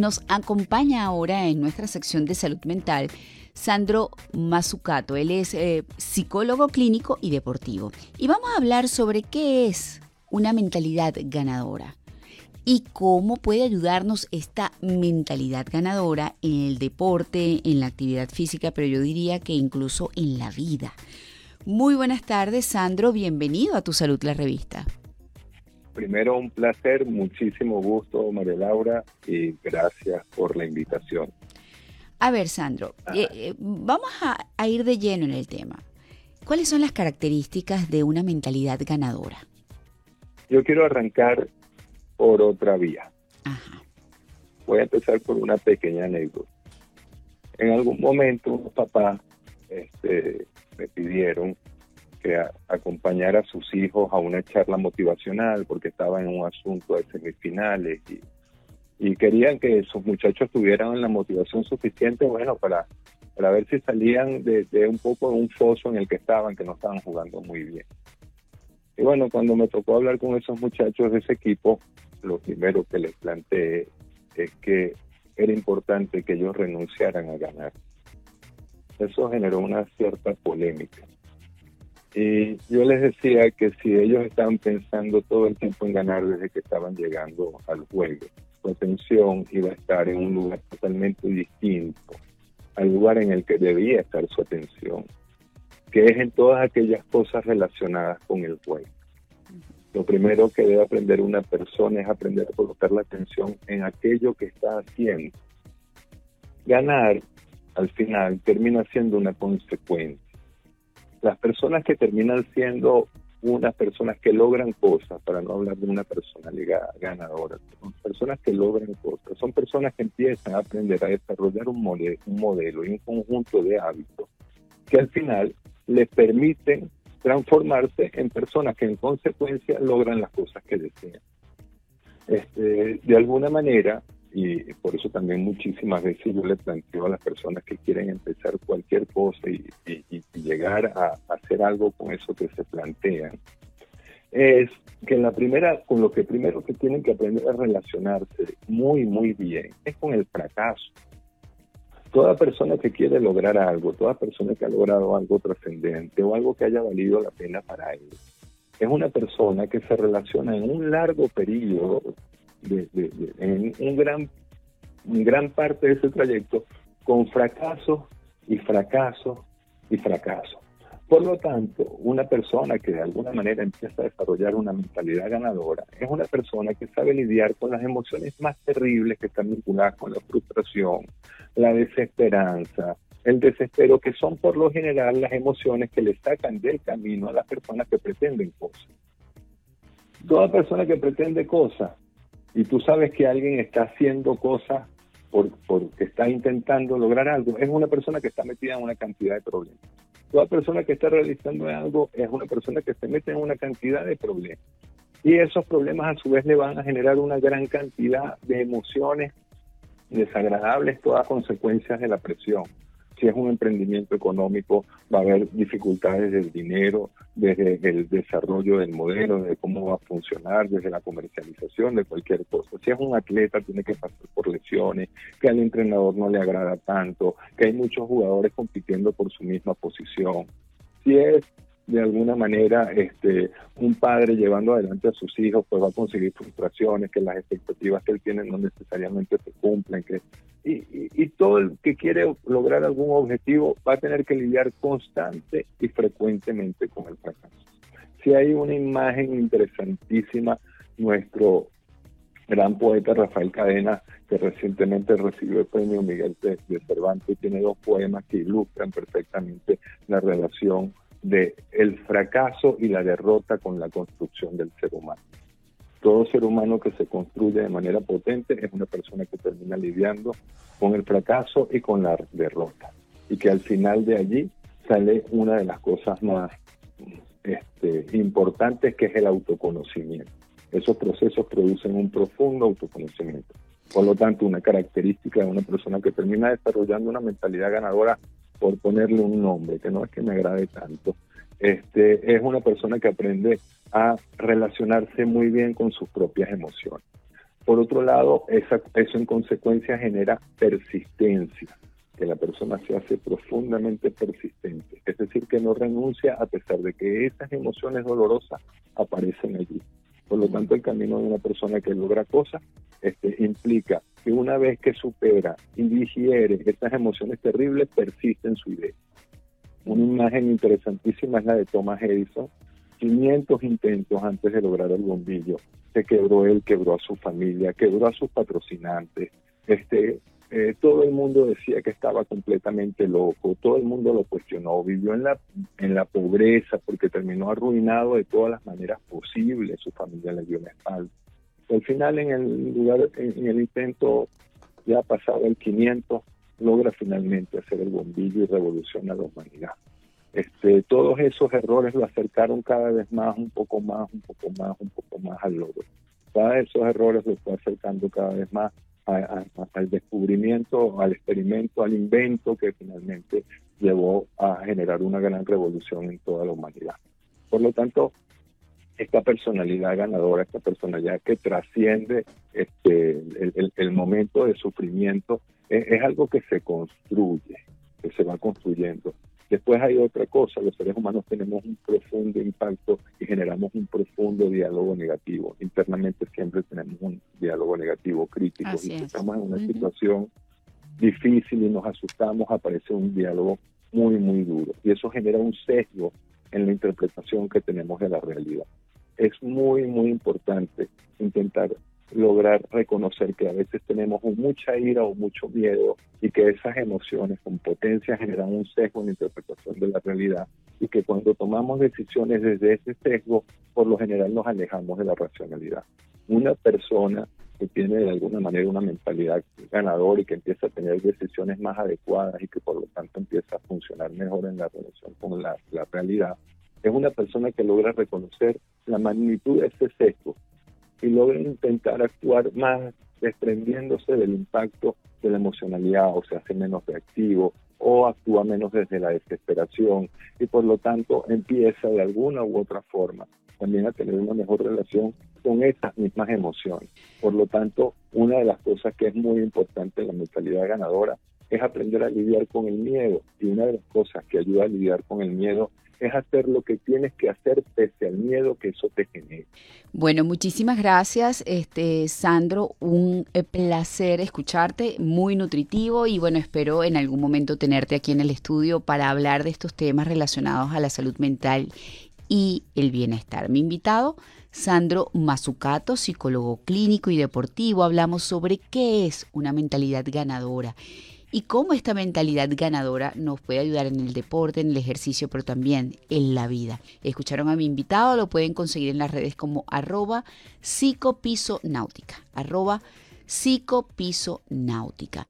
Nos acompaña ahora en nuestra sección de salud mental Sandro Mazzucato. Él es eh, psicólogo clínico y deportivo. Y vamos a hablar sobre qué es una mentalidad ganadora y cómo puede ayudarnos esta mentalidad ganadora en el deporte, en la actividad física, pero yo diría que incluso en la vida. Muy buenas tardes, Sandro. Bienvenido a Tu Salud, la revista. Primero, un placer, muchísimo gusto, María Laura, y gracias por la invitación. A ver, Sandro, eh, eh, vamos a, ir de lleno en el tema. ¿Cuáles son las características de una mentalidad ganadora? Yo quiero arrancar por otra vía. Voy a empezar por una pequeña anécdota. En algún momento, unos papás este, me pidieron que acompañara a sus hijos a una charla motivacional porque estaba en un asunto de semifinales y y querían que sus muchachos tuvieran la motivación suficiente, bueno, para, para ver si salían de, un poco de un foso en el que estaban, que no estaban jugando muy bien. Y bueno, cuando me tocó hablar con esos muchachos de ese equipo, lo primero que les planteé es que era importante que ellos renunciaran a ganar. Eso generó una cierta polémica. Y yo les decía que si ellos estaban pensando todo el tiempo en ganar desde que estaban llegando al juego, su atención iba a estar en un lugar totalmente distinto al lugar en el que debía estar su atención, que es en todas aquellas cosas relacionadas con el juego. Lo primero que debe aprender una persona es aprender a colocar la atención en aquello que está haciendo. Ganar, al final, termina siendo una consecuencia. Las personas que terminan siendo unas personas que logran cosas, para no hablar de una personalidad ganadora, son personas que logran cosas, son personas que empiezan a aprender a desarrollar un modelo, un modelo y un conjunto de hábitos que al final les permiten transformarse en personas que en consecuencia logran las cosas que desean. Este, de alguna manera, y por eso también muchísimas veces yo le planteo a las personas que quieren empezar cualquier cosa y, llegar a, hacer algo con eso que se plantean, es que la primera, con lo que primero que tienen que aprender a relacionarse muy, muy bien es con el fracaso. Toda persona que quiere lograr algo, toda persona que ha logrado algo trascendente o algo que haya valido la pena para él, es una persona que se relaciona en un largo periodo en un gran, gran parte de ese trayecto con fracaso y fracaso y fracaso. Por lo tanto, una persona que de alguna manera empieza a desarrollar una mentalidad ganadora es una persona que sabe lidiar con las emociones más terribles que están vinculadas con la frustración, la desesperanza, el desespero, que son por lo general las emociones que le sacan del camino a las personas que pretenden cosas. Toda persona que pretende cosas y tú sabes que alguien está haciendo cosas por, porque está intentando lograr algo, es una persona que está metida en una cantidad de problemas. Toda persona que está realizando algo es una persona que se mete en una cantidad de problemas. Y esos problemas a su vez le van a generar una gran cantidad de emociones desagradables, todas consecuencias de la presión si es un emprendimiento económico, va a haber dificultades del dinero, desde el desarrollo del modelo, de cómo va a funcionar, desde la comercialización de cualquier cosa. Si es un atleta, tiene que pasar por lesiones, que al entrenador no le agrada tanto, que hay muchos jugadores compitiendo por su misma posición. Si es de alguna manera este, un padre llevando adelante a sus hijos, pues va a conseguir frustraciones, que las expectativas que él tiene no necesariamente se cumplen, que y, y, todo el que quiere lograr algún objetivo va a tener que lidiar constante y frecuentemente con el fracaso. Si hay una imagen interesantísima, nuestro gran poeta Rafael Cadena, que recientemente recibió el premio Miguel de, de Cervantes, tiene dos poemas que ilustran perfectamente la relación de el fracaso y la derrota con la construcción del ser humano. Todo ser humano que se construye de manera potente es una persona que termina lidiando con el fracaso y con la derrota. Y que al final de allí sale una de las cosas más este, importantes que es el autoconocimiento. Esos procesos producen un profundo autoconocimiento. Por lo tanto, una característica de una persona que termina desarrollando una mentalidad ganadora por ponerle un nombre, que no es que me agrade tanto, este, es una persona que aprende a relacionarse muy bien con sus propias emociones. Por otro lado, eso en consecuencia genera persistencia, que la persona se hace profundamente persistente, es decir, que no renuncia a pesar de que esas emociones dolorosas aparecen allí. Por lo tanto, el camino de una persona que logra cosas este, implica que una vez que supera y digiere estas emociones terribles, persiste en su idea. Una imagen interesantísima es la de Thomas Edison. 500 intentos antes de lograr el bombillo. Se quebró él, quebró a su familia, quebró a sus patrocinantes. Este, eh, todo el mundo decía que estaba completamente loco, todo el mundo lo cuestionó, vivió en la, en la pobreza porque terminó arruinado de todas las maneras posibles, su familia le dio la espalda. Al final, en el lugar, en el intento ya pasado el 500, logra finalmente hacer el bombillo y revoluciona la humanidad. Este, todos esos errores lo acercaron cada vez más, un poco más, un poco más, un poco más al logro. Cada esos errores lo fue acercando cada vez más al descubrimiento, al experimento, al invento que finalmente llevó a generar una gran revolución en toda la humanidad. Por lo tanto, esta personalidad ganadora, esta personalidad que trasciende este, el, momento de sufrimiento, es, algo que se construye, que se va construyendo. Después hay otra cosa, los seres humanos tenemos un profundo impacto y generamos un profundo diálogo negativo. Internamente siempre tenemos un diálogo negativo, crítico. y si estamos en una situación difícil y nos asustamos, aparece un diálogo muy, muy duro. Y eso genera un sesgo en la interpretación que tenemos de la realidad es muy, muy importante intentar lograr reconocer que a veces tenemos mucha ira o mucho miedo y que esas emociones con potencia generan un sesgo en la interpretación de la realidad y que cuando tomamos decisiones desde ese sesgo, por lo general nos alejamos de la racionalidad. Una persona que tiene de alguna manera una mentalidad ganadora y que empieza a tener decisiones más adecuadas y que por lo tanto empieza a funcionar mejor en la relación con la, la realidad, es una persona que logra reconocer la magnitud de ese sesgo y logra intentar actuar más desprendiéndose del impacto de la emocionalidad o se hace menos reactivo o actúa menos desde la desesperación y por lo tanto empieza de alguna u otra forma también a tener una mejor relación con esas mismas emociones. Por lo tanto, una de las cosas que es muy importante en la mentalidad ganadora es aprender a lidiar con el miedo y una de las cosas que ayuda a lidiar con el miedo es hacer lo que tienes que hacer pese al miedo que eso te genere. Bueno, muchísimas gracias, este Sandro, un eh, placer escucharte, muy nutritivo y bueno, espero en algún momento tenerte aquí en el estudio para hablar de estos temas relacionados a la salud mental y el bienestar. Mi invitado, Sandro Mazucato, psicólogo clínico y deportivo, hablamos sobre qué es una mentalidad ganadora y cómo esta mentalidad ganadora nos puede ayudar en el deporte, en el ejercicio, pero también en la vida. Escucharon a mi invitado, lo pueden conseguir en las redes como arroba psicopisonáutica, arroba psicopisonáutica.